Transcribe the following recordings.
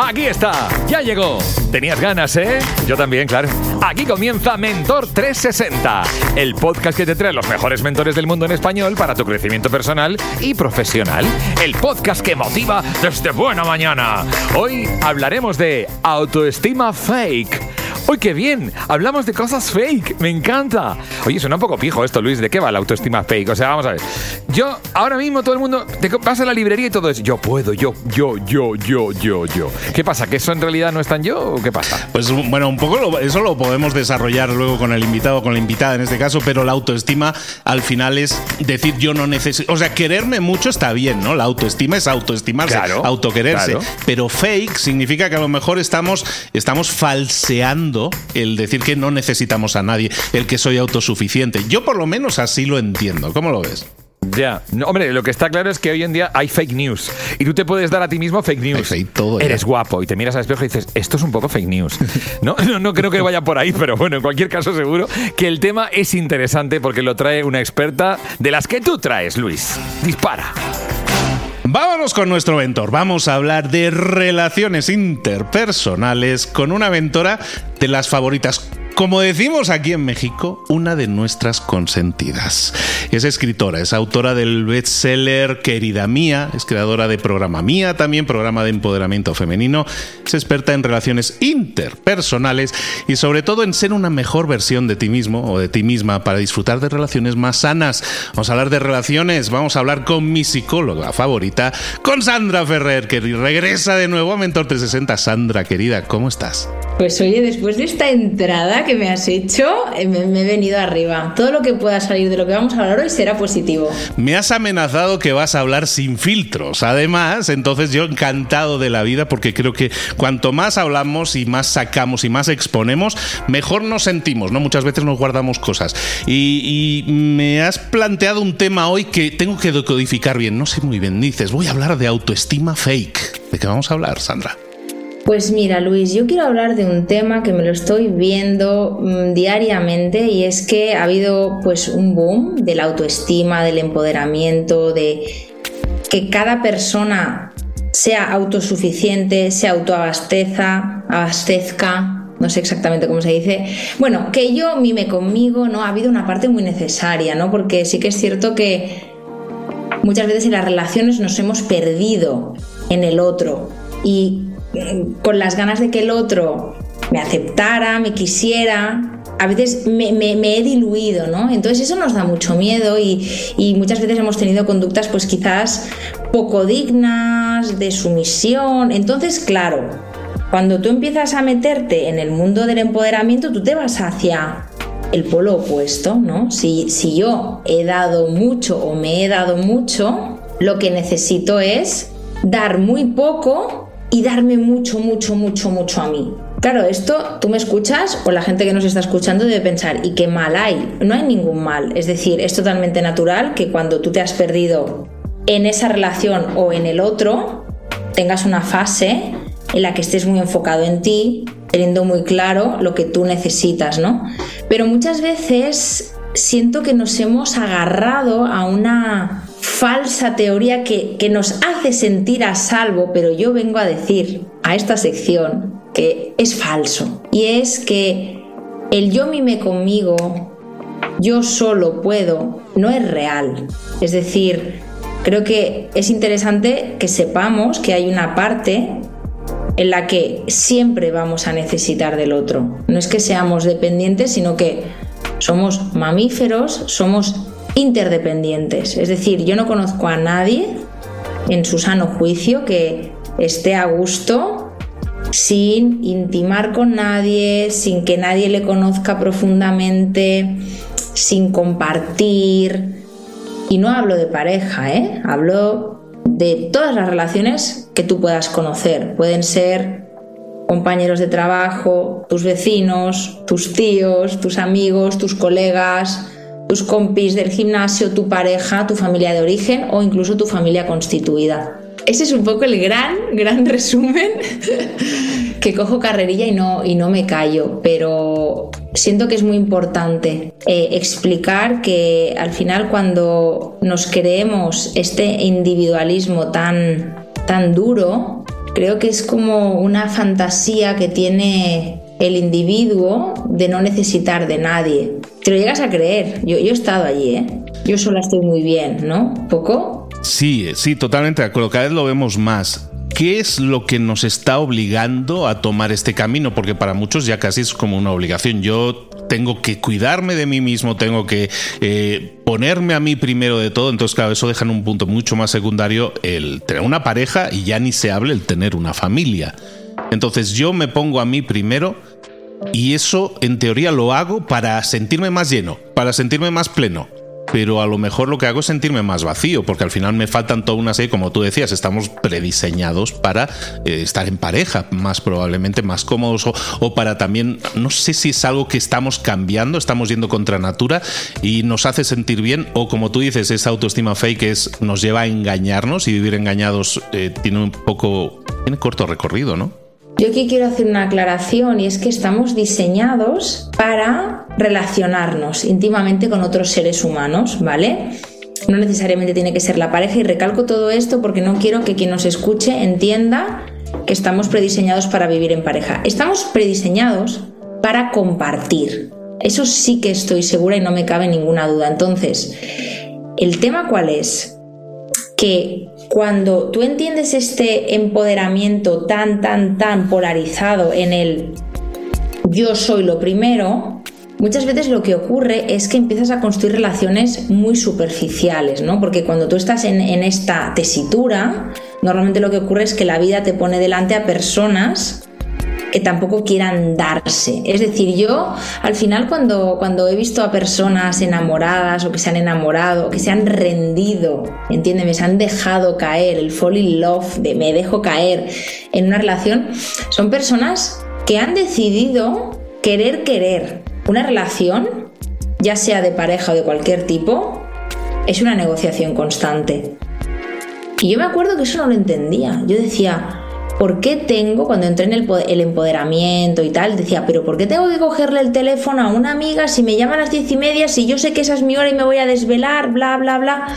Aquí está, ya llegó. ¿Tenías ganas, eh? Yo también, claro. Aquí comienza Mentor 360, el podcast que te trae los mejores mentores del mundo en español para tu crecimiento personal y profesional. El podcast que motiva desde buena mañana. Hoy hablaremos de autoestima fake. ¡Uy, qué bien! Hablamos de cosas fake. Me encanta. Oye, suena un poco pijo esto, Luis. ¿De qué va la autoestima fake? O sea, vamos a ver. Yo, ahora mismo todo el mundo te vas a la librería y todo eso. Yo puedo, yo, yo, yo, yo, yo, yo. ¿Qué pasa? ¿Que eso en realidad no es tan yo o qué pasa? Pues bueno, un poco eso lo podemos desarrollar luego con el invitado, con la invitada en este caso, pero la autoestima al final es decir yo no necesito. O sea, quererme mucho está bien, ¿no? La autoestima es autoestimarse, claro, autoquererse. Pero fake significa que a lo mejor estamos, estamos falseando el decir que no necesitamos a nadie, el que soy autosuficiente. Yo por lo menos así lo entiendo. ¿Cómo lo ves? Ya, hombre, lo que está claro es que hoy en día hay fake news y tú te puedes dar a ti mismo fake news. todo Eres guapo y te miras al espejo y dices, esto es un poco fake news. ¿No? no, no creo que vaya por ahí, pero bueno, en cualquier caso seguro que el tema es interesante porque lo trae una experta de las que tú traes, Luis. Dispara. Vámonos con nuestro mentor. Vamos a hablar de relaciones interpersonales con una mentora de las favoritas como decimos aquí en México, una de nuestras consentidas. Es escritora, es autora del bestseller Querida Mía, es creadora de Programa Mía, también programa de empoderamiento femenino, es experta en relaciones interpersonales y sobre todo en ser una mejor versión de ti mismo o de ti misma para disfrutar de relaciones más sanas. Vamos a hablar de relaciones, vamos a hablar con mi psicóloga favorita, con Sandra Ferrer, que regresa de nuevo a Mentor 360. Sandra, querida, ¿cómo estás? Pues oye, después de esta entrada que me has hecho, eh, me, he venido arriba. Todo lo que pueda salir de lo que vamos a hablar hoy será positivo. Me has amenazado que vas a hablar sin filtros. Además, entonces yo encantado de la vida porque creo que cuanto más hablamos y más sacamos y más exponemos, mejor nos sentimos, ¿no? Muchas veces nos guardamos cosas. Y, y me has planteado un tema hoy que tengo que decodificar bien. No sé muy bien. Dices, voy a hablar de autoestima fake. ¿De qué vamos a hablar, Sandra? Pues mira, Luis, yo quiero hablar de un tema que me lo estoy viendo mm, diariamente y es que ha habido pues un boom de la autoestima, del empoderamiento, de que cada persona sea autosuficiente, se autoabasteza, abastezca, no sé exactamente cómo se dice. Bueno, que yo mime conmigo, ¿no? Ha habido una parte muy necesaria, ¿no? Porque sí que es cierto que muchas veces en las relaciones nos hemos perdido en el otro y con las ganas de que el otro me aceptara, me quisiera, a veces me, he diluido, ¿no? Entonces eso nos da mucho miedo y, y, muchas veces hemos tenido conductas pues quizás poco dignas, de sumisión. Entonces, claro, cuando tú empiezas a meterte en el mundo del empoderamiento, tú te vas hacia el polo opuesto, ¿no? Si, si yo he dado mucho o me he dado mucho, lo que necesito es dar muy poco y darme mucho, mucho, mucho, mucho a mí. Claro, esto tú me escuchas o la gente que nos está escuchando debe pensar, ¿y qué mal hay? No hay ningún mal. Es decir, es totalmente natural que cuando tú te has perdido en esa relación o en el otro, tengas una fase en la que estés muy enfocado en ti, teniendo muy claro lo que tú necesitas, ¿no? Pero muchas veces siento que nos hemos agarrado a una falsa teoría que, que, nos hace sentir a salvo, pero yo vengo a decir a esta sección que es falso. Y es que el yo mime conmigo, yo solo puedo, no es real. Es decir, creo que es interesante que sepamos que hay una parte en la que siempre vamos a necesitar del otro. No es que seamos dependientes, sino que somos mamíferos, somos interdependientes. Es decir, yo no conozco a nadie en su sano juicio que esté a gusto sin intimar con nadie, sin que nadie le conozca profundamente, sin compartir. Y no hablo de pareja, ¿eh? hablo de todas las relaciones que tú puedas conocer. Pueden ser compañeros de trabajo, tus vecinos, tus tíos, tus amigos, tus colegas, tus compis del gimnasio, tu pareja, tu familia de origen o incluso tu familia constituida. Ese es un poco el gran, gran resumen que cojo carrerilla y no, y no me callo, pero siento que es muy importante eh, explicar que al final cuando nos creemos este individualismo tan, tan duro, creo que es como una fantasía que tiene el individuo de no necesitar de nadie. Te lo llegas a creer. Yo, he estado allí, ¿eh? Yo sola estoy muy bien, ¿no? ¿Poco? Sí, sí, totalmente de acuerdo. Cada vez lo vemos más. ¿Qué es lo que nos está obligando a tomar este camino? Porque para muchos ya casi es como una obligación. Yo tengo que cuidarme de mí mismo, tengo que eh, ponerme a mí primero de todo. Entonces, claro, eso deja en un punto mucho más secundario el tener una pareja y ya ni se hable el tener una familia. Entonces yo me pongo a mí primero y eso en teoría lo hago para sentirme más lleno, para sentirme más pleno pero a lo mejor lo que hago es sentirme más vacío, porque al final me faltan toda una serie, como tú decías, estamos prediseñados para eh, estar en pareja, más probablemente más cómodos, o, para también, no sé si es algo que estamos cambiando, estamos yendo contra natura y nos hace sentir bien, o como tú dices, esa autoestima fake nos lleva a engañarnos y vivir engañados eh, tiene un poco, tiene corto recorrido, ¿no? Yo aquí quiero hacer una aclaración y es que estamos diseñados para relacionarnos íntimamente con otros seres humanos, ¿vale? No necesariamente tiene que ser la pareja y recalco todo esto porque no quiero que quien nos escuche entienda que estamos prediseñados para vivir en pareja. Estamos prediseñados para compartir. Eso sí que estoy segura y no me cabe ninguna duda. Entonces, ¿el tema cuál es? Que cuando tú entiendes este empoderamiento tan, tan, tan polarizado en el yo soy lo primero, muchas veces lo que ocurre es que empiezas a construir relaciones muy superficiales, ¿no? Porque cuando tú estás en, en esta tesitura, normalmente lo que ocurre es que la vida te pone delante a personas que tampoco quieran darse. Es decir, yo al final cuando, cuando he visto a personas enamoradas o que se han enamorado, que se han rendido, entiéndeme, se han dejado caer, el fall in love, de me dejo caer en una relación, son personas que han decidido querer querer. Una relación, ya sea de pareja o de cualquier tipo, es una negociación constante. Y yo me acuerdo que eso no lo entendía. Yo decía, ¿por qué tengo, cuando entré en el, empoderamiento y tal, decía, pero ¿por qué tengo que cogerle el teléfono a una amiga si me llama a las diez y media, si yo sé que esa es mi hora y me voy a desvelar, bla, bla, bla?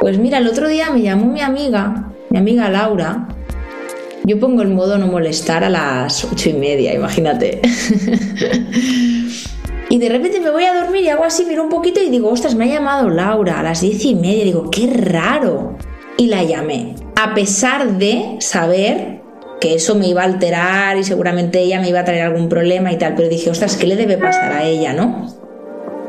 Pues mira, el otro día me llamó mi amiga, mi amiga Laura. Yo pongo el modo no molestar a las ocho y media, imagínate. y de repente me voy a dormir y hago así, miro un poquito y digo, ostras, me ha llamado Laura a las diez y media. Digo, qué raro. Y la llamé a pesar de saber que eso me iba a alterar y seguramente ella me iba a traer algún problema y tal, pero dije, ostras, ¿qué le debe pasar a ella, no?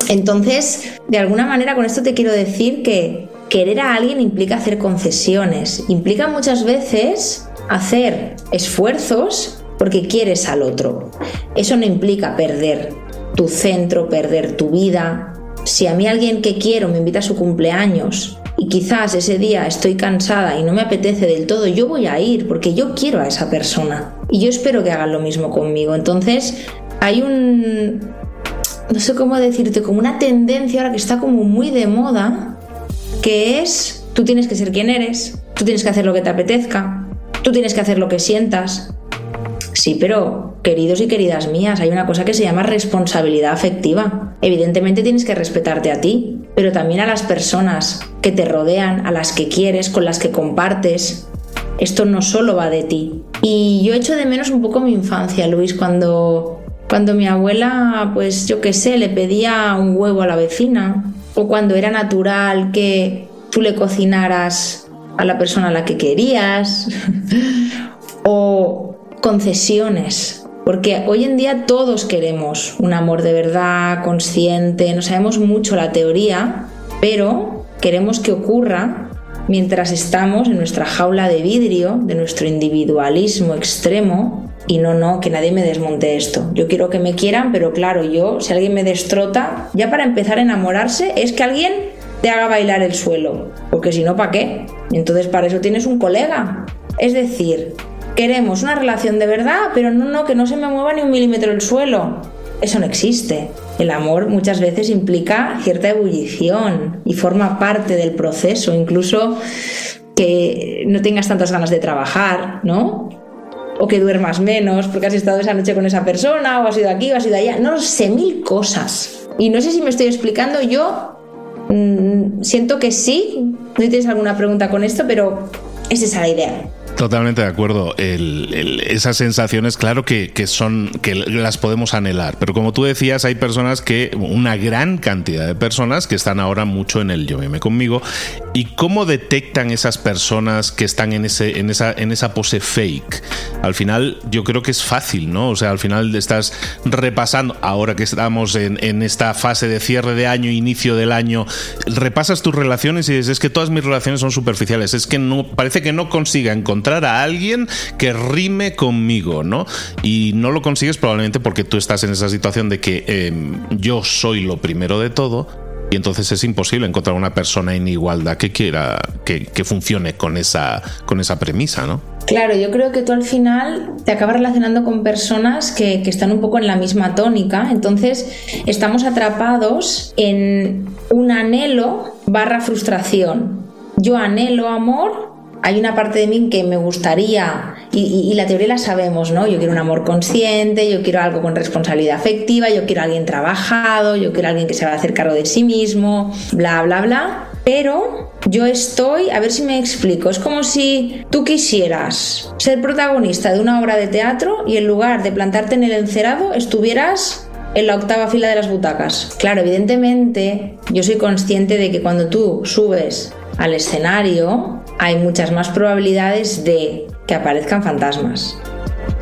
Entonces, de alguna manera con esto te quiero decir que querer a alguien implica hacer concesiones, implica muchas veces hacer esfuerzos porque quieres al otro. Eso no implica perder tu centro, perder tu vida. Si a mí alguien que quiero me invita a su cumpleaños y quizás ese día estoy cansada y no me apetece del todo, yo voy a ir porque yo quiero a esa persona. Y yo espero que hagan lo mismo conmigo. Entonces, hay un... No sé cómo decirte, como una tendencia ahora que está como muy de moda, que es, tú tienes que ser quien eres, tú tienes que hacer lo que te apetezca, tú tienes que hacer lo que sientas. Sí, pero queridos y queridas mías, hay una cosa que se llama responsabilidad afectiva. Evidentemente tienes que respetarte a ti, pero también a las personas que te rodean, a las que quieres, con las que compartes. Esto no solo va de ti. Y yo echo de menos un poco mi infancia, Luis, cuando, cuando mi abuela, pues yo qué sé, le pedía un huevo a la vecina, o cuando era natural que tú le cocinaras a la persona a la que querías, o concesiones porque hoy en día todos queremos un amor de verdad, consciente, no sabemos mucho la teoría, pero queremos que ocurra mientras estamos en nuestra jaula de vidrio, de nuestro individualismo extremo, y no, no, que nadie me desmonte esto. Yo quiero que me quieran, pero claro, yo, si alguien me destrota, ya para empezar a enamorarse es que alguien te haga bailar el suelo, porque si no, ¿para qué? Entonces para eso tienes un colega. Es decir, Queremos una relación de verdad, pero no, no, que no se me mueva ni un milímetro el suelo. Eso no existe. El amor muchas veces implica cierta ebullición y forma parte del proceso, incluso que no tengas tantas ganas de trabajar, ¿no? O que duermas menos porque has estado esa noche con esa persona, o has ido aquí, o has ido allá. No sé, mil cosas. Y no sé si me estoy explicando, yo mm, siento que sí. No tienes alguna pregunta con esto, pero es esa la idea. Totalmente de acuerdo. esas sensaciones, claro que, son, que las podemos anhelar, pero como tú decías, hay personas que, una gran cantidad de personas que están ahora mucho en el yo me conmigo. ¿Y cómo detectan esas personas que están en, ese, en, esa, en esa pose fake? Al final, yo creo que es fácil, ¿no? O sea, al final estás repasando, ahora que estamos en, en esta fase de cierre de año, inicio del año, repasas tus relaciones y dices, es que todas mis relaciones son superficiales, es que no, parece que no consiga encontrar a alguien que rime conmigo, ¿no? Y no lo consigues probablemente porque tú estás en esa situación de que em, yo soy lo primero de todo y entonces es imposible encontrar una persona en igualdad que quiera que, funcione con esa, con esa premisa, ¿no? Claro, yo creo que tú al final te acabas relacionando con personas que, están un poco en la misma tónica, entonces estamos atrapados en un anhelo barra frustración. Yo anhelo amor, hay una parte de mí que me gustaría, y, la teoría la sabemos, ¿no? Yo quiero un amor consciente, yo quiero algo con responsabilidad afectiva, yo quiero alguien trabajado, yo quiero alguien que se va a hacer cargo de sí mismo, bla, bla, bla. Pero yo estoy, a ver si me explico, es como si tú quisieras ser protagonista de una obra de teatro y en lugar de plantarte en el encerado estuvieras en la octava fila de las butacas. Claro, evidentemente yo soy consciente de que cuando tú subes al escenario, hay muchas más probabilidades de que aparezcan fantasmas,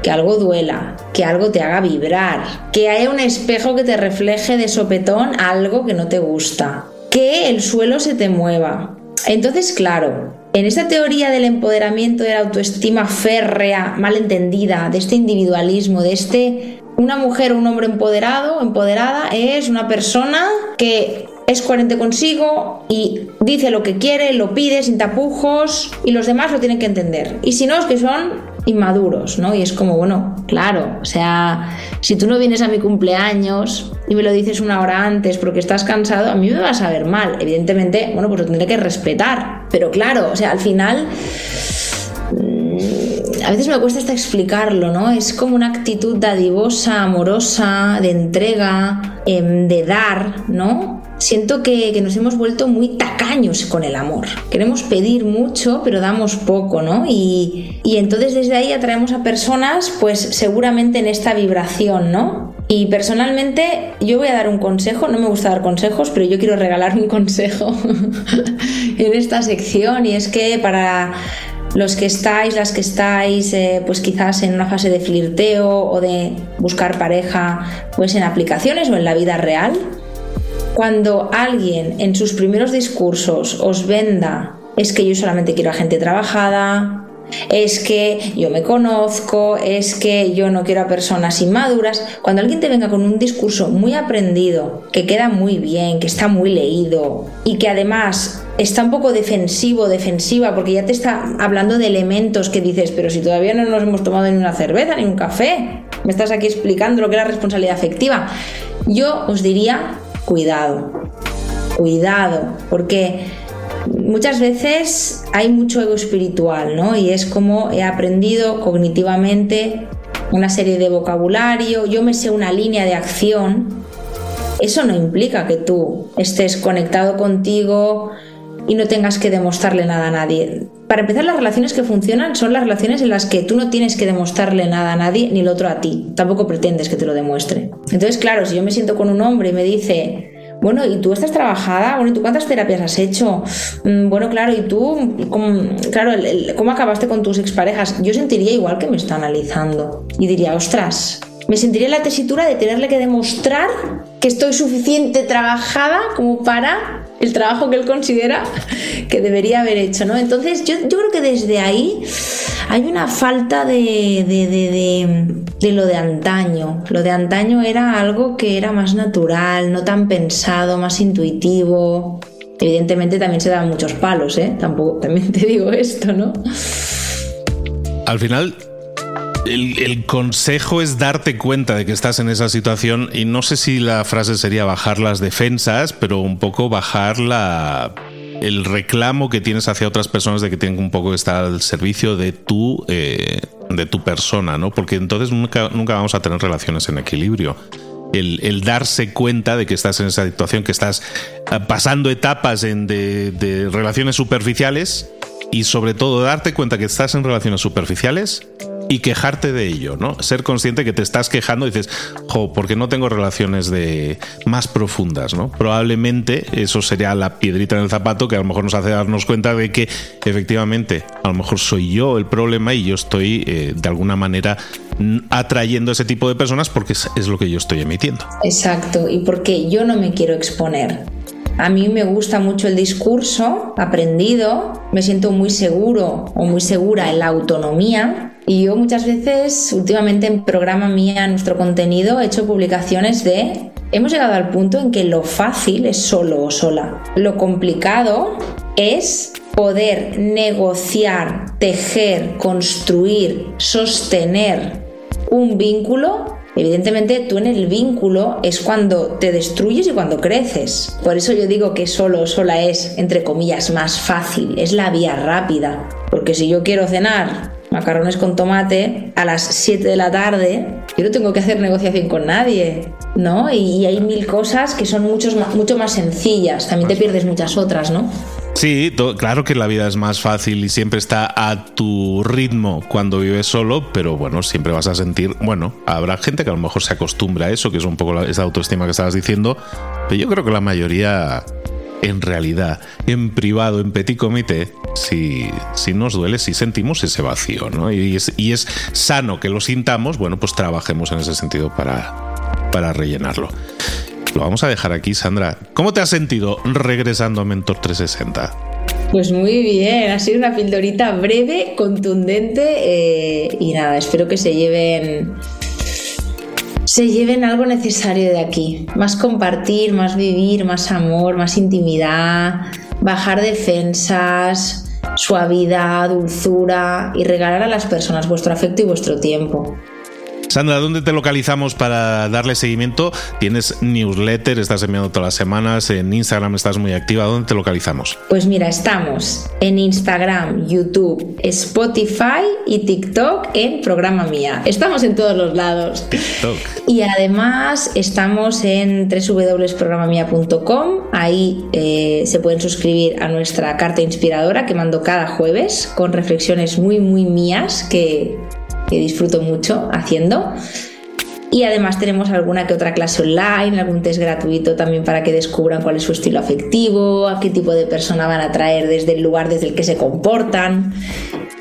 que algo duela, que algo te haga vibrar, que haya un espejo que te refleje de sopetón algo que no te gusta, que el suelo se te mueva. Entonces, claro, en esta teoría del empoderamiento de la autoestima férrea, mal entendida, de este individualismo, de este una mujer o un hombre empoderado, empoderada, es una persona que es coherente consigo y dice lo que quiere, lo pide sin tapujos y los demás lo tienen que entender. Y si no, es que son inmaduros, ¿no? Y es como, bueno, claro, o sea, si tú no vienes a mi cumpleaños y me lo dices una hora antes porque estás cansado, a mí me vas a ver mal. Evidentemente, bueno, pues lo tendré que respetar. Pero claro, o sea, al final mm, a veces me cuesta hasta explicarlo, ¿no? Es como una actitud dadivosa, amorosa, de entrega, em, de dar, ¿no? Siento que, nos hemos vuelto muy tacaños con el amor. Queremos pedir mucho, pero damos poco, ¿no? Y, y entonces desde ahí atraemos a personas, pues seguramente en esta vibración, ¿no? Y personalmente yo voy a dar un consejo, no me gusta dar consejos, pero yo quiero regalar un consejo en esta sección y es que para los que estáis, las que estáis, eh, pues quizás en una fase de flirteo o de buscar pareja, pues en aplicaciones o en la vida real, cuando alguien en sus primeros discursos os venda es que yo solamente quiero a gente trabajada, es que yo me conozco, es que yo no quiero a personas inmaduras. Cuando alguien te venga con un discurso muy aprendido, que queda muy bien, que está muy leído y que además está un poco defensivo, defensiva, porque ya te está hablando de elementos que dices, pero si todavía no nos hemos tomado ni una cerveza ni un café, me estás aquí explicando lo que es la responsabilidad afectiva. Yo os diría, cuidado, cuidado, porque muchas veces hay mucho ego espiritual, ¿no? Y es como he aprendido cognitivamente una serie de vocabulario, yo me sé una línea de acción. Eso no implica que tú estés conectado contigo y no tengas que demostrarle nada a nadie. Para empezar, las relaciones que funcionan son las relaciones en las que tú no tienes que demostrarle nada a nadie ni el otro a ti. Tampoco pretendes que te lo demuestre. Entonces, claro, si yo me siento con un hombre y me dice, bueno, ¿y tú estás trabajada? Bueno, ¿y tú cuántas terapias has hecho? Mm, bueno, claro, ¿y tú, cómo, claro, cómo acabaste con tus exparejas? Yo sentiría igual que me está analizando y diría, ostras, me sentiría en la tesitura de tenerle que demostrar que estoy suficiente trabajada como para el trabajo que él considera que debería haber hecho, ¿no? Entonces yo, creo que desde ahí hay una falta de, de, lo de antaño. Lo de antaño era algo que era más natural, no tan pensado, más intuitivo. Evidentemente también se daban muchos palos, ¿eh? Tampoco, también te digo esto, ¿no? Al final, el, consejo es darte cuenta de que estás en esa situación y no sé si la frase sería bajar las defensas, pero un poco bajar la, el reclamo que tienes hacia otras personas de que tienen un poco que estar al servicio de tu, eh, de tu persona, ¿no? Porque entonces nunca, nunca vamos a tener relaciones en equilibrio. El, darse cuenta de que estás en esa situación, que estás eh, pasando etapas en de, de relaciones superficiales y sobre todo darte cuenta que estás en relaciones superficiales y quejarte de ello, ¿no? Ser consciente que te estás quejando y dices, jo, porque no tengo relaciones de más profundas, ¿no? Probablemente eso sería la piedrita en el zapato que a lo mejor nos hace darnos cuenta de que efectivamente a lo mejor soy yo el problema y yo estoy eh, de alguna manera atrayendo a ese tipo de personas porque es lo que yo estoy emitiendo. Exacto, y porque yo no me quiero exponer. A mí me gusta mucho el discurso aprendido, me siento muy seguro o muy segura en la autonomía y yo muchas veces, últimamente en programa mía, nuestro contenido, he hecho publicaciones de... Hemos llegado al punto en que lo fácil es solo o sola. Lo complicado es poder negociar, tejer, construir, sostener un vínculo Evidentemente tú en el vínculo es cuando te destruyes y cuando creces. Por eso yo digo que solo o sola es, entre comillas, más fácil, es la vía rápida. Porque si yo quiero cenar macarrones con tomate a las 7 de la tarde, yo no tengo que hacer negociación con nadie, ¿no? Y, hay mil cosas que son mucho más sencillas, también te pierdes muchas otras, ¿no? Sí, claro que la vida es más fácil y siempre está a tu ritmo cuando vives solo, pero bueno, siempre vas a sentir, bueno, habrá gente que a lo mejor se acostumbra a eso, que es un poco esa autoestima que estabas diciendo, pero yo creo que la mayoría en realidad, en privado, en petit comité, si, si nos duele, si sentimos ese vacío, ¿no? Y es, y es sano que lo sintamos, bueno, pues trabajemos en ese sentido para, para rellenarlo. Lo vamos a dejar aquí, Sandra. ¿Cómo te has sentido regresando a Mentor 360? Pues muy bien, ha sido una pildorita breve, contundente eh, y nada, espero que se lleven se lleven algo necesario de aquí. Más compartir, más vivir, más amor, más intimidad, bajar defensas, suavidad, dulzura y regalar a las personas vuestro afecto y vuestro tiempo. Sandra, ¿dónde te localizamos para darle seguimiento? Tienes newsletter, estás enviando todas las semanas, en Instagram estás muy activa. ¿Dónde te localizamos? Pues mira, estamos en Instagram, YouTube, Spotify y TikTok en Programa Mía. Estamos en todos los lados. TikTok. Y además estamos en www.programamia.com. Ahí eh, se pueden suscribir a nuestra carta inspiradora que mando cada jueves con reflexiones muy, muy mías que que disfruto mucho haciendo. Y además tenemos alguna que otra clase online, algún test gratuito también para que descubran cuál es su estilo afectivo, a qué tipo de persona van a traer desde el lugar desde el que se comportan.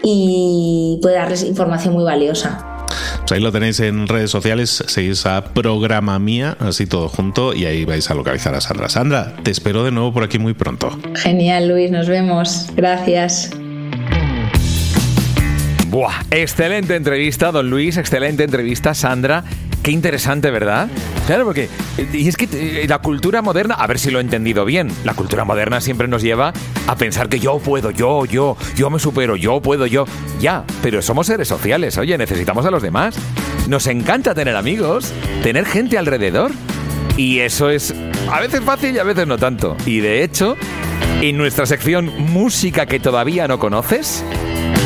y puede darles información muy valiosa. Pues ahí lo tenéis en redes sociales, seguís a Programa Mía, así todo junto, y ahí vais a localizar a Sandra. Sandra, te espero de nuevo por aquí muy pronto. Genial, Luis, nos vemos. Gracias. Buah, excelente entrevista, don Luis, excelente entrevista, Sandra. Qué interesante, ¿verdad? Claro, porque. Y es que eh, la cultura moderna, a ver si lo he entendido bien, la cultura moderna siempre nos lleva a pensar que yo puedo, yo, yo, yo me supero, yo puedo, yo. Ya, pero somos seres sociales, oye, necesitamos a los demás. Nos encanta tener amigos, tener gente alrededor. Y eso es a veces fácil y a veces no tanto. Y de hecho, en nuestra sección Música que todavía no conoces,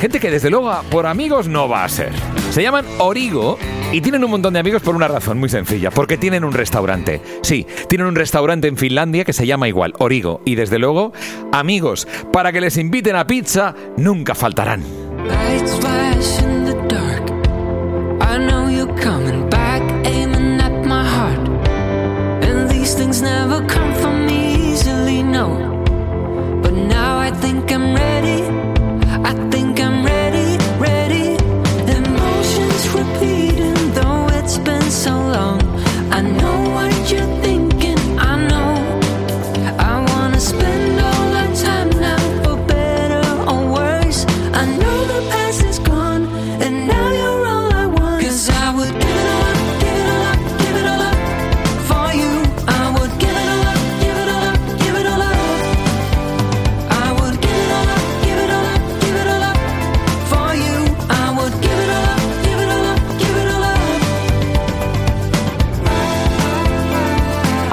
gente que desde luego por amigos no va a ser. Se llaman Origo y tienen un montón de amigos por una razón muy sencilla, porque tienen un restaurante. Sí, tienen un restaurante en Finlandia que se llama igual, Origo. Y desde luego, amigos, para que les inviten a pizza, nunca faltarán. I know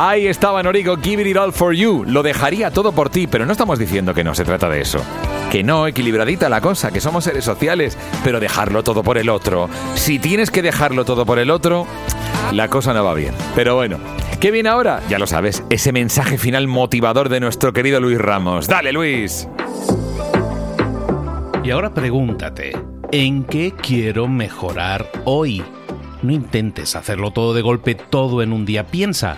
Ahí estaba Norigo, Give It All For You. Lo dejaría todo por ti, pero no estamos diciendo que no se trata de eso. Que no, equilibradita la cosa, que somos seres sociales, pero dejarlo todo por el otro. Si tienes que dejarlo todo por el otro, la cosa no va bien. Pero bueno, ¿qué viene ahora? Ya lo sabes, ese mensaje final motivador de nuestro querido Luis Ramos. Dale, Luis. Y ahora pregúntate, ¿en qué quiero mejorar hoy? No intentes hacerlo todo de golpe, todo en un día. Piensa.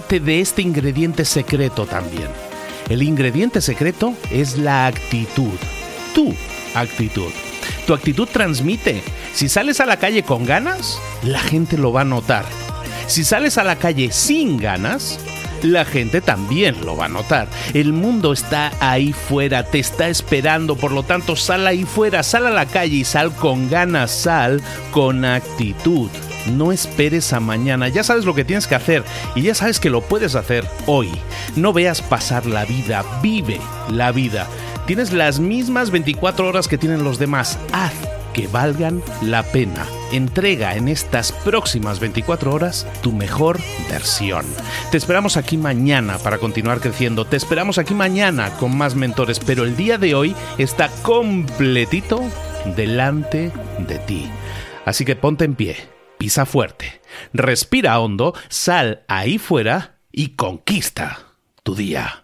De este ingrediente secreto también. El ingrediente secreto es la actitud. Tu actitud. Tu actitud transmite. Si sales a la calle con ganas, la gente lo va a notar. Si sales a la calle sin ganas, la gente también lo va a notar. El mundo está ahí fuera, te está esperando, por lo tanto sal ahí fuera, sal a la calle y sal con ganas, sal con actitud. No esperes a mañana, ya sabes lo que tienes que hacer y ya sabes que lo puedes hacer hoy. No veas pasar la vida, vive la vida. Tienes las mismas 24 horas que tienen los demás. Haz que valgan la pena. Entrega en estas próximas 24 horas tu mejor versión. Te esperamos aquí mañana para continuar creciendo. Te esperamos aquí mañana con más mentores, pero el día de hoy está completito delante de ti. Así que ponte en pie, pisa fuerte, respira hondo, sal ahí fuera y conquista tu día.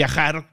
viajar